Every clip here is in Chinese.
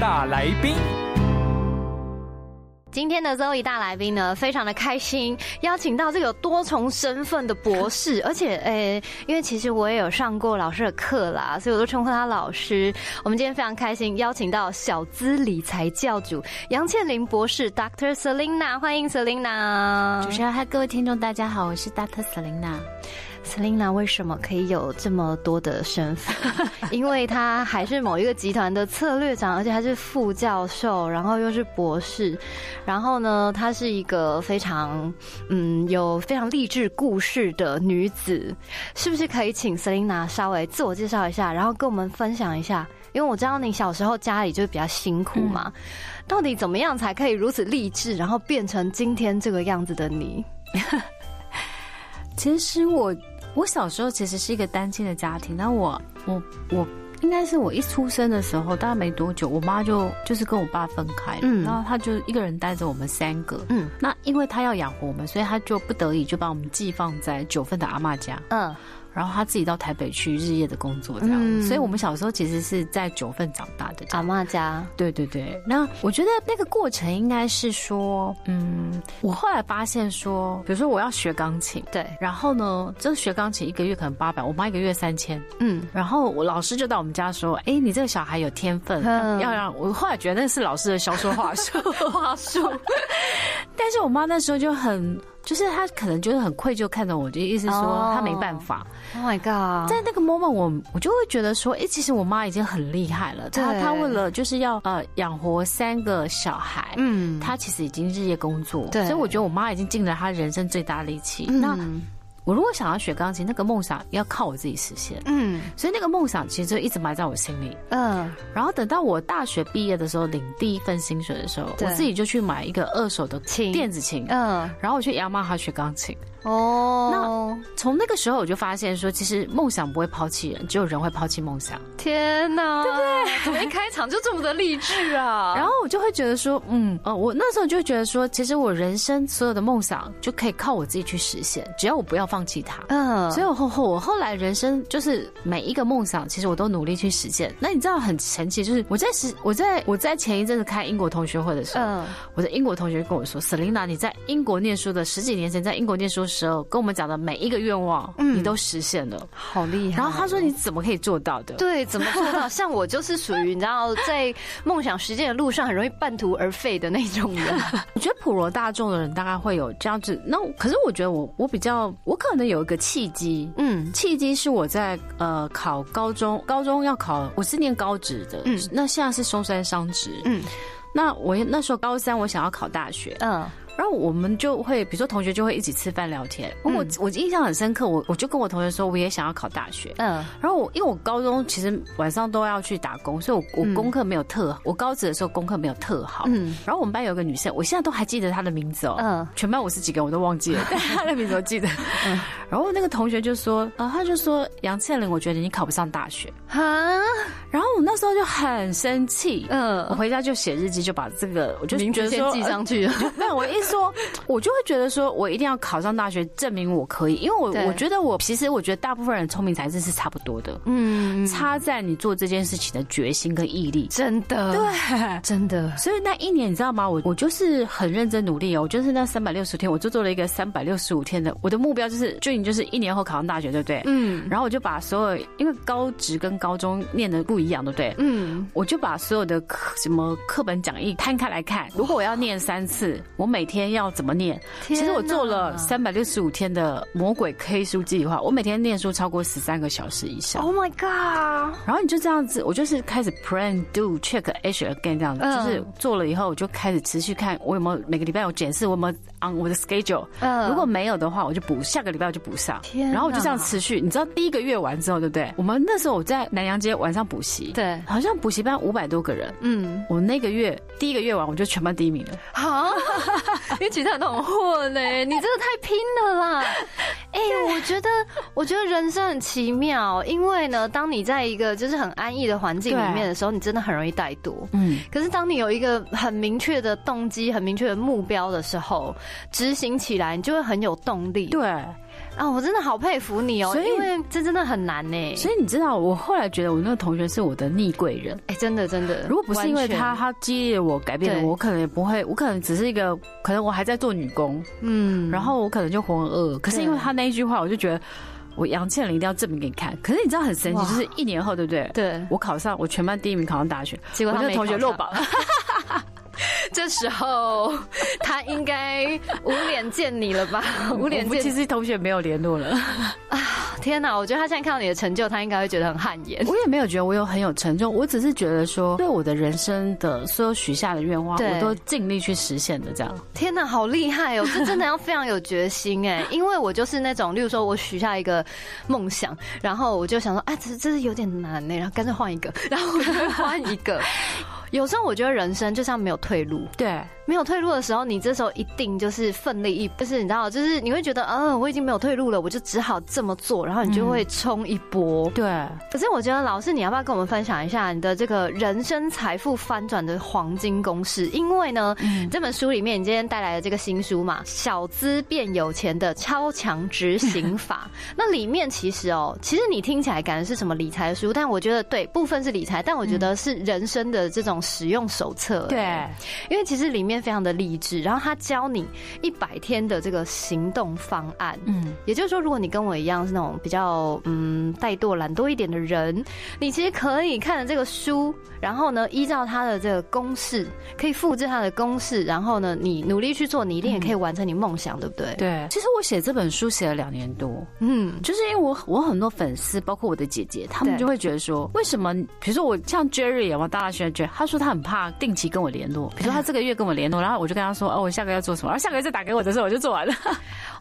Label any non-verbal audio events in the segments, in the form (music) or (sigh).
大来宾。今天的 Zoe 大来宾呢，非常的开心，邀请到这个多重身份的博士，而且诶，因为其实我也有上过老师的课啦，所以我都称呼他老师。我们今天非常开心，邀请到小资理财教主杨倩玲博士，Dr. Selina，欢迎 Selina。主持人，嗨，各位听众，大家好，我是 Dr. Selina。Selina 为什么可以有这么多的身份？(laughs) 因为她还是某一个集团的策略长，而且还是副教授，然后又是博士。然后呢，她是一个非常嗯有非常励志故事的女子。是不是可以请 Selina 稍微自我介绍一下，然后跟我们分享一下？因为我知道你小时候家里就是比较辛苦嘛，到底怎么样才可以如此励志，然后变成今天这个样子的你？其实我。我小时候其实是一个单亲的家庭，那我我我应该是我一出生的时候，大概没多久，我妈就就是跟我爸分开，嗯，然后她就一个人带着我们三个，嗯，那因为她要养活我们，所以她就不得已就把我们寄放在九份的阿妈家，嗯。然后他自己到台北去日夜的工作，这样，所以我们小时候其实是在九份长大的。阿妈家，对对对。那我觉得那个过程应该是说，嗯，我后来发现说，比如说我要学钢琴，对，然后呢，这学钢琴一个月可能八百，我妈一个月三千，嗯，然后我老师就到我们家说，哎，你这个小孩有天分，要让我后来觉得那是老师的销售话术。(laughs) 话术，但是我妈那时候就很。就是他可能就是很愧疚，看着我，就意思说他没办法。Oh my god！在那个 moment，我我就会觉得说，哎，其实我妈已经很厉害了。她她为了就是要呃养活三个小孩，嗯，她其实已经日夜工作。对，所以我觉得我妈已经尽了她人生最大力气。那。我如果想要学钢琴，那个梦想要靠我自己实现。嗯，所以那个梦想其实就一直埋在我心里。嗯，然后等到我大学毕业的时候，领第一份薪水的时候，我自己就去买一个二手的琴，电子琴。嗯，然后我去雅马哈学钢琴。哦，那从那个时候我就发现说，其实梦想不会抛弃人，只有人会抛弃梦想。天哪，对不对？怎么一开场就这么的励志啊？(laughs) 然后我就会觉得说，嗯，呃，我那时候就觉得说，其实我人生所有的梦想就可以靠我自己去实现，只要我不要放弃它。嗯，所以我后后我后来人生就是每一个梦想，其实我都努力去实现。那你知道很神奇，就是我在实我在我在前一阵子开英国同学会的时候，嗯我的英国同学跟我说，Selina，你在英国念书的十几年前，在英国念书。时候跟我们讲的每一个愿望，嗯你都实现了，好厉害。然后他说：“你怎么可以做到的？”对，怎么做到？像我就是属于你知道，在梦想实现的路上很容易半途而废的那种人。(laughs) 我觉得普罗大众的人大概会有这样子。那可是我觉得我我比较，我可能有一个契机。嗯，契机是我在呃考高中，高中要考，我是念高职的。嗯，那现在是松山商职。嗯，那我那时候高三，我想要考大学。嗯。然后我们就会，比如说同学就会一起吃饭聊天。我我印象很深刻，我我就跟我同学说，我也想要考大学。嗯。然后我因为我高中其实晚上都要去打工，所以我我功课没有特，我高职的时候功课没有特好。嗯。然后我们班有个女生，我现在都还记得她的名字哦。嗯。全班五十几个我都忘记了，(laughs) 但她的名字我记得。嗯。然后那个同学就说，啊，他就说杨倩玲，我觉得你考不上大学。哈。然后我那时候就很生气。嗯。我回家就写日记，就把这个我就觉得说记上去了。(laughs) 没有，我意思。说，我就会觉得说，我一定要考上大学，证明我可以。因为我我觉得我其实我觉得大部分人聪明才智是差不多的，嗯，差在你做这件事情的决心跟毅力，真的，对，真的。所以那一年你知道吗？我我就是很认真努力哦，我就是那三百六十天，我就做了一个三百六十五天的，我的目标就是就你就是一年后考上大学，对不对？嗯。然后我就把所有，因为高职跟高中念的不一样，对不对？嗯。我就把所有的课什么课本讲义摊开来看，如果我要念三次，我每天。天要怎么念。其实我做了三百六十五天的魔鬼 K 书计划，我每天念书超过十三个小时以上。Oh my god！然后你就这样子，我就是开始 plan do check h again 这样子，就是做了以后，我就开始持续看我有没有每个礼拜有检视我有没有 on 我的 schedule。嗯如果没有的话，我就补下个礼拜我就补上。天然后我就这样持续，你知道第一个月完之后，对不对？我们那时候我在南洋街晚上补习，对，好像补习班五百多个人。嗯，我那个月第一个月完，我就全班第一名了。好，(laughs) 因为其他人都很混嘞，(laughs) 你真的太拼了啦！(laughs) 哎，我觉得，我觉得人生很奇妙，因为呢，当你在一个就是很安逸的环境里面的时候，你真的很容易怠惰。嗯，可是当你有一个很明确的动机、很明确的目标的时候，执行起来你就会很有动力。对。啊，我真的好佩服你哦，所因为这真的很难呢。所以你知道，我后来觉得我那个同学是我的逆贵人。哎，真的真的，如果不是因为他，他激励我改变了，我可能也不会，我可能只是一个，可能我还在做女工，嗯，然后我可能就浑浑噩噩。可是因为他那一句话，我就觉得我杨倩玲一定要证明给你看。可是你知道很神奇，就是一年后，对不对？对，我考上，我全班第一名考上大学，结果那个同学落榜。(laughs) 这时候他应该无脸见你了吧？(laughs) 无脸见，其实同学没有联络了 (laughs) 啊！天哪，我觉得他现在看到你的成就，他应该会觉得很汗颜。我也没有觉得我有很有成就，我只是觉得说，对我的人生的所有许下的愿望，我都尽力去实现的。这样，天哪，好厉害哦！这真的要非常有决心哎，因为我就是那种，例如说我许下一个梦想，然后我就想说，啊，这这是有点难呢，然后干脆换一个，然后我就换一个。有时候我觉得人生就像没有退路，对。没有退路的时候，你这时候一定就是奋力一，就是你知道，就是你会觉得，嗯，我已经没有退路了，我就只好这么做，然后你就会冲一波。对。可是我觉得，老师，你要不要跟我们分享一下你的这个人生财富翻转的黄金公式？因为呢，这本书里面你今天带来的这个新书嘛，《小资变有钱的超强执行法》，(laughs) 那里面其实哦，其实你听起来感觉是什么理财书，但我觉得对，部分是理财，但我觉得是人生的这种使用手册。对。因为其实里面。非常的励志，然后他教你一百天的这个行动方案。嗯，也就是说，如果你跟我一样是那种比较嗯怠惰、懒惰一点的人，你其实可以看了这个书，然后呢，依照他的这个公式，可以复制他的公式，然后呢，你努力去做，你一定也可以完成你梦想，对不对？对。其实我写这本书写了两年多，嗯，就是因为我我很多粉丝，包括我的姐姐，他们就会觉得说，为什么？比如说我像 Jerry 啊，我大学 Jerry，他说他很怕定期跟我联络，比如说他这个月跟我联。然后我就跟他说：“哦，我下个月要做什么？”然后下个月再打给我的时候，我就做完了。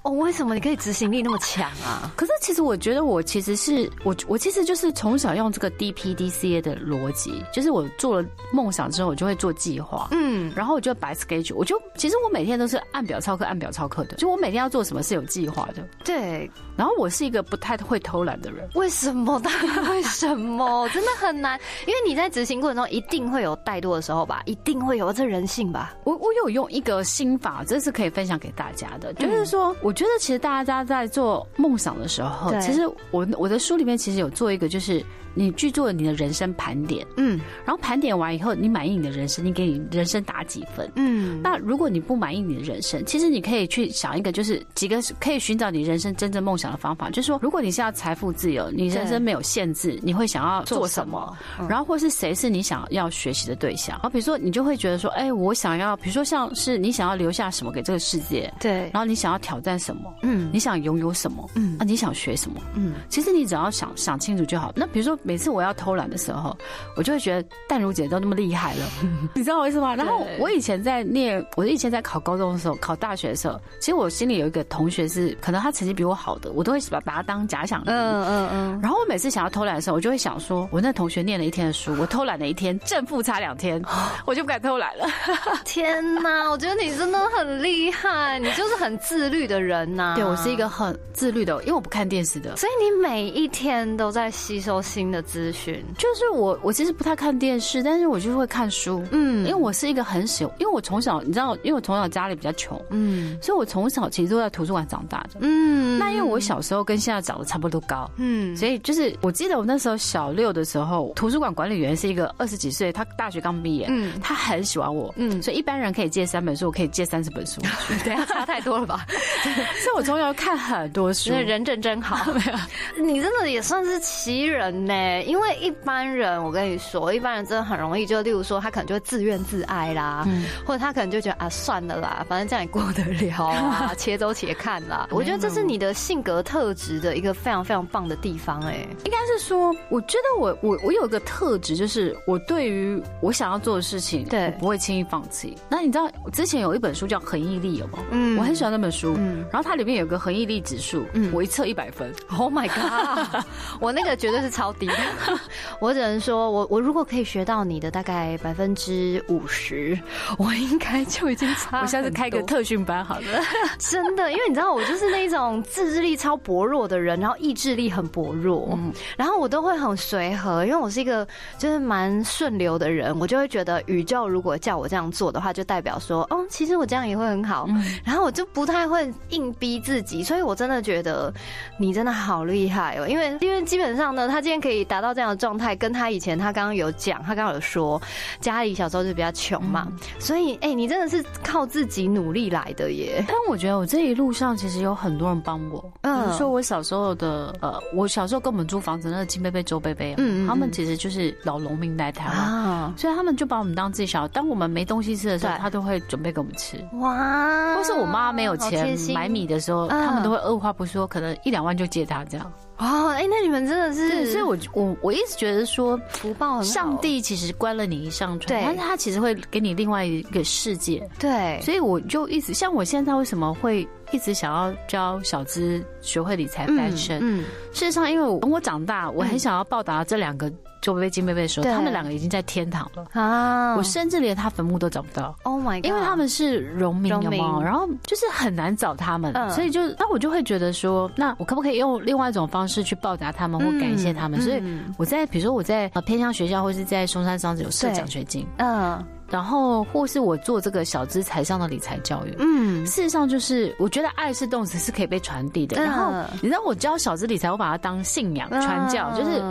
哦，为什么你可以执行力那么强啊？可是其实我觉得我其实是我我其实就是从小用这个 D P D C A 的逻辑，就是我做了梦想之后，我就会做计划，嗯，然后我就摆 schedule，我就其实我每天都是按表操课，按表操课的，就我每天要做什么是有计划的。对，然后我是一个不太会偷懒的人。为什么？(laughs) 为什么？真的很难，因为你在执行过程中一定会有怠惰的时候吧？一定会有，这人性吧？我我有用一个心法，这是可以分享给大家的，就是说。我觉得其实大家在做梦想的时候，其实我我的书里面其实有做一个，就是你去做你的人生盘点，嗯，然后盘点完以后，你满意你的人生，你给你人生打几分？嗯，那如果你不满意你的人生，其实你可以去想一个，就是几个可以寻找你人生真正梦想的方法，就是说，如果你是要财富自由，你人生没有限制，你会想要做什么？然后或是谁是你想要学习的对象？然后比如说，你就会觉得说，哎，我想要，比如说像是你想要留下什么给这个世界？对，然后你想要挑战。什么？嗯，你想拥有什么？嗯，啊，你想学什么？嗯，其实你只要想想清楚就好。那比如说，每次我要偷懒的时候，我就会觉得淡如姐都那么厉害了，(laughs) 你知道我意思吗？然后我以前在念，我以前在考高中的时候，考大学的时候，其实我心里有一个同学是，可能他成绩比我好的，我都会把把他当假想敌。嗯嗯嗯。然后我每次想要偷懒的时候，我就会想说，我那同学念了一天的书，我偷懒了一天，正负差两天，(gasps) 我就不敢偷懒了。(laughs) 天哪，我觉得你真的很厉害，你就是很自律的。人呐，对我是一个很自律的，因为我不看电视的，所以你每一天都在吸收新的资讯。就是我，我其实不太看电视，但是我就是会看书。嗯，因为我是一个很喜，因为我从小你知道，因为我从小家里比较穷，嗯，所以我从小其实都在图书馆长大的。嗯，那因为我小时候跟现在长得差不多高，嗯，所以就是我记得我那时候小六的时候，图书馆管理员是一个二十几岁，他大学刚毕业，嗯，他很喜欢我，嗯，所以一般人可以借三本书，我可以借三十本书，(laughs) 对，差太多了吧？(laughs) 所以我从小看很多书，人真真好。(laughs) 没有，你真的也算是奇人呢。哎，因为一般人，我跟你说，一般人真的很容易，就例如说，他可能就会自怨自艾啦，或者他可能就觉得啊，算了啦，反正这样也过得了啊，(laughs) 且走且看啦。我觉得这是你的性格特质的一个非常非常棒的地方，哎，应该是说，我觉得我我我有一个特质，就是我对于我想要做的事情，对，不会轻易放弃。那你知道之前有一本书叫《恒毅力》有吗？嗯，我很喜欢那本书，嗯，然后它里面有个恒毅力指数，嗯，我一测一百分，Oh my god，(laughs) 我那个绝对是超低，(laughs) 我只能说我我如果可以学到你的大概百分之五十，我应该就已经差。(laughs) 我下次开个特训班好了，(laughs) 真的，因为你知道我就是那种自制力超薄弱的人，然后意志力很薄弱，嗯，然后我都会很随和，因为我是一个就是蛮顺流的人，我就会觉得宇宙如果叫我这样做的话，就代表说，哦，其实我这样也会很好，然后我就不太会硬逼自己，所以我真的觉得你真的好厉害哦，因为因为基本上呢，他今天可以达到这样的状态，跟他以前他刚刚有讲，他刚刚有说家里小时候就比较穷嘛，所以哎，你真的是靠自己努力来的耶。但我觉得我这一路上其实有很多人帮我，比如说我小时候的呃，我小时候跟我们租房子那个金贝贝、周贝贝，嗯，他们其实就是老农民来台湾，所以他们就把我们当自己小，当我们没东西吃的时候，他都会准备给我们吃。哇，或是我妈没有钱买米的时候，他们都会二话不说，可能一两万就借他这样。哦，哎，那你们真的是，所以我我我一直觉得说，福报上帝其实关了你一扇窗，但是他其实会给你另外一个世界。对，所以我就一直像我现在为什么会一直想要教小资学会理财翻身？嗯，事实上，因为我我长大，我很想要报答这两个。就贝贝金贝贝说，他们两个已经在天堂了啊！我甚至连他坟墓都找不到。Oh my god！因为他们是农民嘛，然后就是很难找他们，所以就那我就会觉得说，那我可不可以用另外一种方式去报答他们或感谢他们？所以我在比如说我在呃偏向学校或是在松山商子有设奖学金，嗯。然后，或是我做这个小资财商的理财教育，嗯，事实上就是，我觉得爱是动词，是可以被传递的。然后，你知道我教小资理财，我把它当信仰传教，就是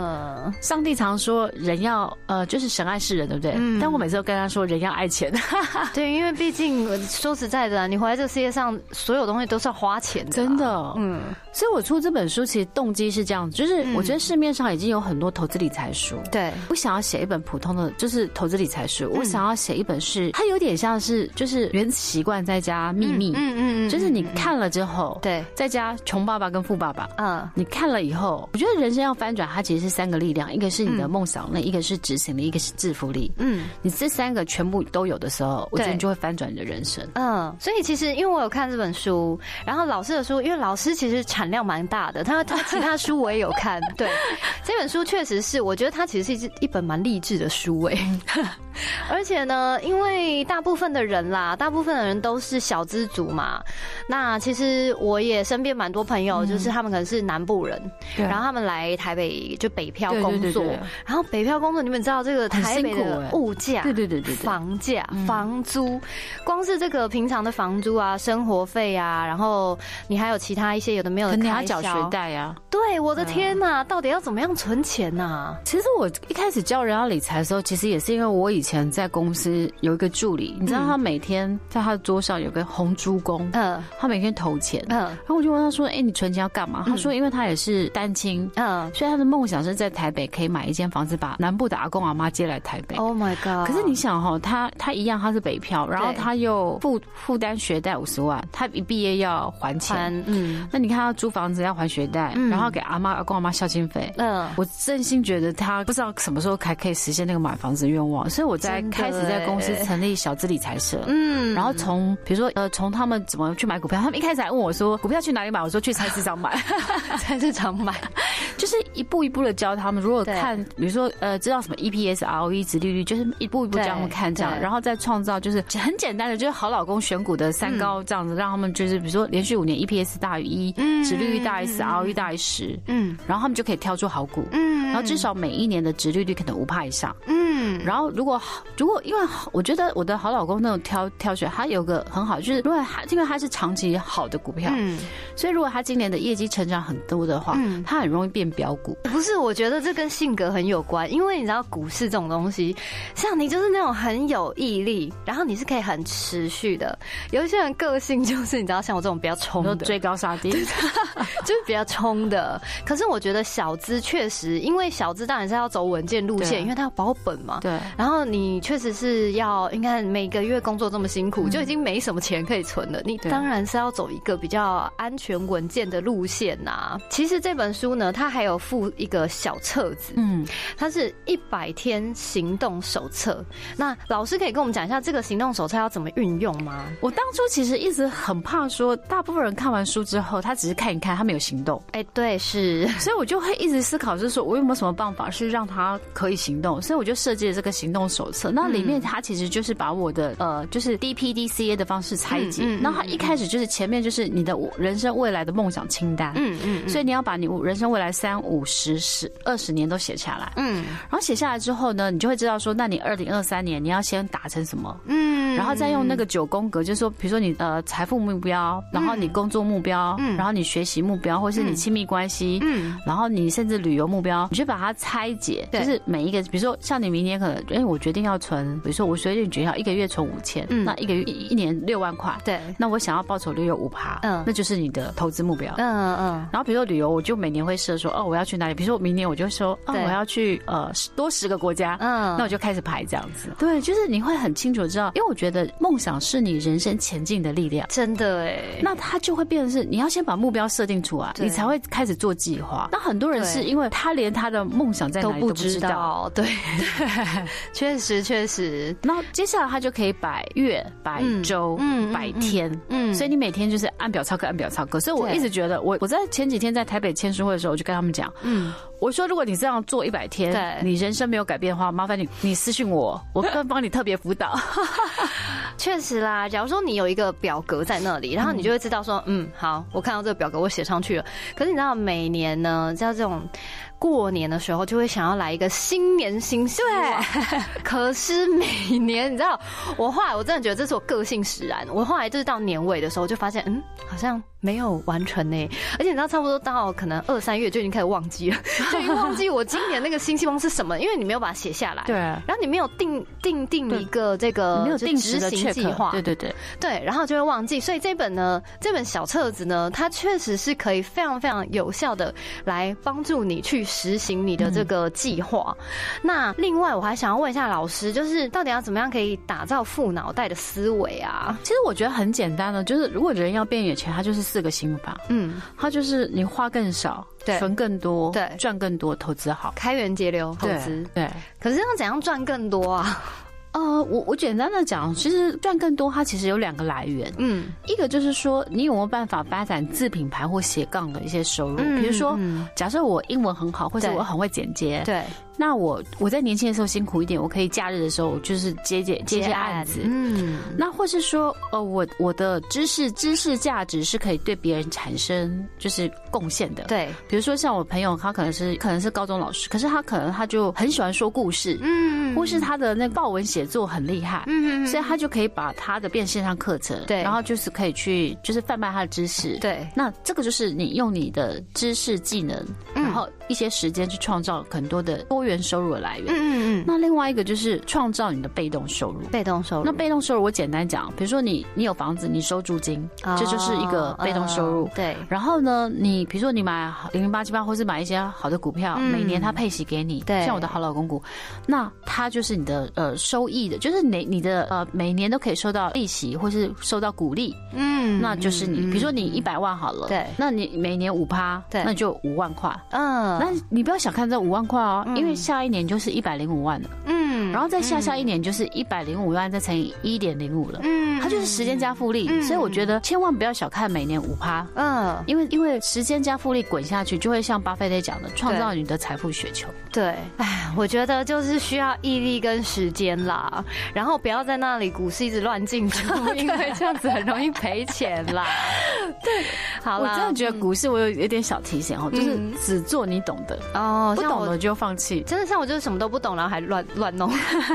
上帝常说人要呃，就是神爱世人，对不对？但我每次都跟他说人要爱钱，(laughs) 对，因为毕竟说实在的，你活在这个世界上，所有东西都是要花钱的，真的，嗯。所以我出这本书其实动机是这样子，就是我觉得市面上已经有很多投资理财书，对。我想要写一本普通的，就是投资理财书，我想要。写一本是，它有点像是就是原子习惯再加秘密，嗯嗯嗯，就是你看了之后，对，再加穷爸爸跟富爸爸，嗯，你看了以后，我觉得人生要翻转，它其实是三个力量，一个是你的梦想力，一个是执行力，一个是致富力，嗯，你这三个全部都有的时候，我觉得你就会翻转你的人生，嗯，所以其实因为我有看这本书，然后老师的书，因为老师其实产量蛮大的，他他其他书我也有看，对，(laughs) 这本书确实是，我觉得它其实是一一本蛮励志的书，哎，(laughs) (laughs) 而且呢。呃，因为大部分的人啦，大部分的人都是小资族嘛。那其实我也身边蛮多朋友，就是他们可能是南部人，然后他们来台北就北漂工作。然后北漂工作，你们知道这个台北的物价，对对对对，房价、房租，光是这个平常的房租啊、生活费啊，然后你还有其他一些有的没有的开销，缴学贷啊。对，我的天呐，到底要怎么样存钱呐？其实我一开始教人家理财的时候，其实也是因为我以前在公司。有一个助理，你知道他每天在他的桌上有个红猪公，嗯，他每天投钱，嗯，然后我就问他说：“哎，你存钱要干嘛？”他说：“因为他也是单亲，嗯，所以他的梦想是在台北可以买一间房子，把南部的阿公阿妈接来台北。”Oh my god！可是你想哈，他他一样，他是北漂，然后他又负负担学贷五十万，他一毕业要还钱，嗯，那你看他租房子要还学贷，然后给阿妈阿公阿妈孝心费，嗯，我真心觉得他不知道什么时候才可以实现那个买房子愿望，所以我在开始在。公司成立小资理财社，嗯，然后从比如说呃，从他们怎么去买股票，他们一开始还问我说股票去哪里买，我说去菜市场买，(laughs) 菜市场买，就是一步一步的教他们。如果看比如说呃，知道什么 EPS、ROE、值利率，就是一步一步教他们看这样，然后再创造就是很简单的，就是好老公选股的三高这样子，让他们就是比如说连续五年 EPS 大于一，嗯，值利率大于四，ROE 大于十，嗯，然后他们就可以挑出好股，嗯，然后至少每一年的值利率可能五帕以上，嗯。嗯，然后如果如果因为我觉得我的好老公那种挑挑选，他有个很好，就是如果他因为他是长期好的股票，嗯，所以如果他今年的业绩成长很多的话，嗯，他很容易变标股。不是，我觉得这跟性格很有关，因为你知道股市这种东西，像你就是那种很有毅力，然后你是可以很持续的。有一些人个性就是你知道，像我这种比较冲的，追高杀低，(laughs) 就是比较冲的。可是我觉得小资确实，因为小资当然是要走稳健路线，因为他要保本嘛。对。然后你确实是要，你看每个月工作这么辛苦，就已经没什么钱可以存了。你当然是要走一个比较安全稳健的路线呐。其实这本书呢，它还有附一个小册子，嗯，它是一百天行动手册。那老师可以跟我们讲一下这个行动手册要怎么运用吗？我当初其实一直很怕说，大部分人看完书之后，他只是看一看，他没有行动。哎，对，是。所以我就会一直思考，就是说我有没有什么办法是让他可以行动？所以我就设计了这个行动手册。那里面它其实就是把我的呃，就是 D P D C A 的方式拆解。那它一开始就是前面就是你的人生未来的梦想清单。嗯嗯。所以你要把你人生未来三五十十二十年都写下来。嗯。然后写下来之后呢，你就会知道说，那你二零二三年你要先达成什么？嗯。然后再用那个九宫格，就是说，比如说你呃财富目标，然后你工作目标，然后你学习目标，或是你亲密关系，嗯，然后你甚至旅游目标，你就把它拆解，就是每一个，比如说像你明年可能，哎，我决定要存，比如说我随便决定要一个月存五千，嗯，那一个月一年六万块，对，那我想要报酬率有五趴，嗯，那就是你的投资目标，嗯嗯，然后比如说旅游，我就每年会设说，哦，我要去哪里？比如说我明年我就说，哦，我要去呃多十个国家，嗯，那我就开始排这样子，对，就是你会很清楚知道，因为我觉得梦想是你人生前进的力量，真的哎，那它就会变成是你要先把目标设定出来，你才会开始做计划。那很多人是因为他连他的梦想在哪里都不知道，对，(laughs) (laughs) 确实确实。那接下来他就可以百月、百周、嗯、百天，嗯，所以你每天就是按表操课，按表操课。所以我一直觉得，我我在前几天在台北签书会的时候，我就跟他们讲，嗯。我说，如果你这样做一百天，你人生没有改变的话，麻烦你你私信我，我更帮你特别辅导。(laughs) 确实啦，假如说你有一个表格在那里，然后你就会知道说，嗯，好，我看到这个表格，我写上去了。可是你知道，每年呢，像这种。过年的时候就会想要来一个新年新希望，(laughs) 可是每年你知道，我后来我真的觉得这是我个性使然。我后来就是到年尾的时候就发现，嗯，好像没有完成呢。而且你知道，差不多到可能二三月就已经开始忘记了，(laughs) 就已经忘记我今年那个新希望是什么，因为你没有把它写下来。对。然后你没有定定定一个这个没有定执行计划。对对对。对，然后就会忘记。所以这本呢，这本小册子呢，它确实是可以非常非常有效的来帮助你去。实行你的这个计划。那另外，我还想要问一下老师，就是到底要怎么样可以打造富脑袋的思维啊？其实我觉得很简单的，就是如果人要变有钱，他就是四个心法。嗯，它就是你花更少，对，存更多，对，赚更多，投资好，开源节流投资。对，可是要怎样赚更多啊？呃，我我简单的讲，其实赚更多，它其实有两个来源。嗯，一个就是说，你有没有办法发展自品牌或斜杠的一些收入？比如说，假设我英文很好，或者我很会剪接，对。那我我在年轻的时候辛苦一点，我可以假日的时候就是接接接些案子，嗯，那或是说，呃，我我的知识知识价值是可以对别人产生就是贡献的，对，比如说像我朋友，他可能是可能是高中老师，可是他可能他就很喜欢说故事，嗯，或是他的那报文写作很厉害，嗯，所以他就可以把他的变线上课程，对，然后就是可以去就是贩卖他的知识，对，那这个就是你用你的知识技能，然后一些时间去创造很多的多。元收入的来源，嗯嗯嗯，那另外一个就是创造你的被动收入，被动收入。那被动收入我简单讲，比如说你你有房子，你收租金，这就是一个被动收入。对。然后呢，你比如说你买零零八七八，或是买一些好的股票，每年它配息给你，对，像我的好老公股，那它就是你的呃收益的，就是你你的呃每年都可以收到利息，或是收到股利，嗯，那就是你比如说你一百万好了，对，那你每年五趴，对，那就五万块，嗯，那你不要小看这五万块哦，因为。下一年就是一百零五万了，嗯，然后再下下一年就是一百零五万，再乘以一点零五了，嗯，它就是时间加复利，所以我觉得千万不要小看每年五趴，嗯，因为因为时间加复利滚下去，就会像巴菲特讲的，创造你的财富雪球。对，哎，我觉得就是需要毅力跟时间啦，然后不要在那里股市一直乱进出，(laughs) 因为这样子很容易赔钱啦。(laughs) 对，好了，我真的觉得股市我有有点小提醒哦，就是只做你懂的哦，不懂的就放弃。真的像我就是什么都不懂，然后还乱乱弄。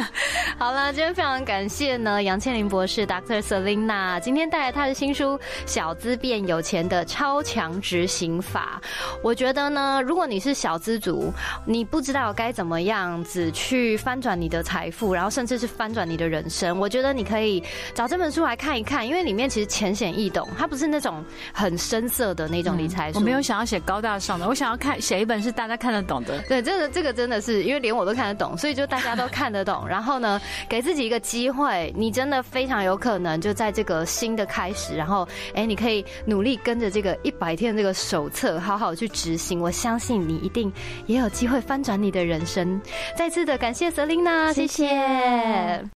(laughs) 好了，今天非常感谢呢，杨倩玲博士，Dr. Selina，今天带来他的新书《小资变有钱的超强执行法》。我觉得呢，如果你是小资族，你不知道该怎么样子去翻转你的财富，然后甚至是翻转你的人生，我觉得你可以找这本书来看一看，因为里面其实浅显易懂，它不是那种很深色的那种理财书。我没有想要写高大上的，我想要看写一本是大家看得懂的。对，这个这个真的是因为连我都看得懂，所以就大家都看得懂。(laughs) 然后呢，给自己一个机会，你真的非常有可能就在这个新的开始，然后哎，你可以努力跟着这个一百天这个手册，好好去执行。我相信你一定也有机会翻转你的人生。再次的感谢 Selina，谢谢。